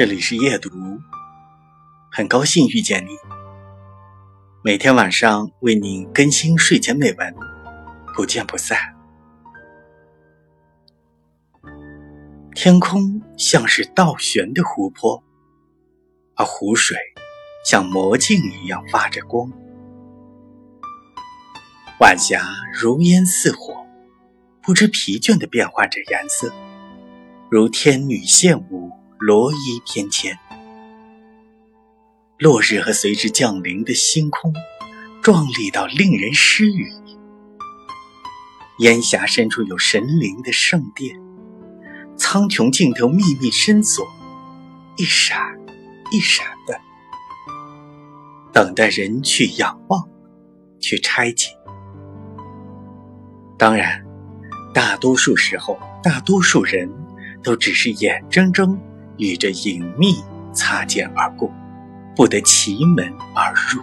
这里是夜读，很高兴遇见你。每天晚上为你更新睡前美文，不见不散。天空像是倒悬的湖泊，而湖水像魔镜一样发着光。晚霞如烟似火，不知疲倦地变换着颜色，如天女献舞。罗衣翩跹，落日和随之降临的星空，壮丽到令人失语。烟霞深处有神灵的圣殿，苍穹尽头秘密深锁，一闪一闪的，等待人去仰望，去拆解。当然，大多数时候，大多数人都只是眼睁睁。与这隐秘擦肩而过，不得其门而入。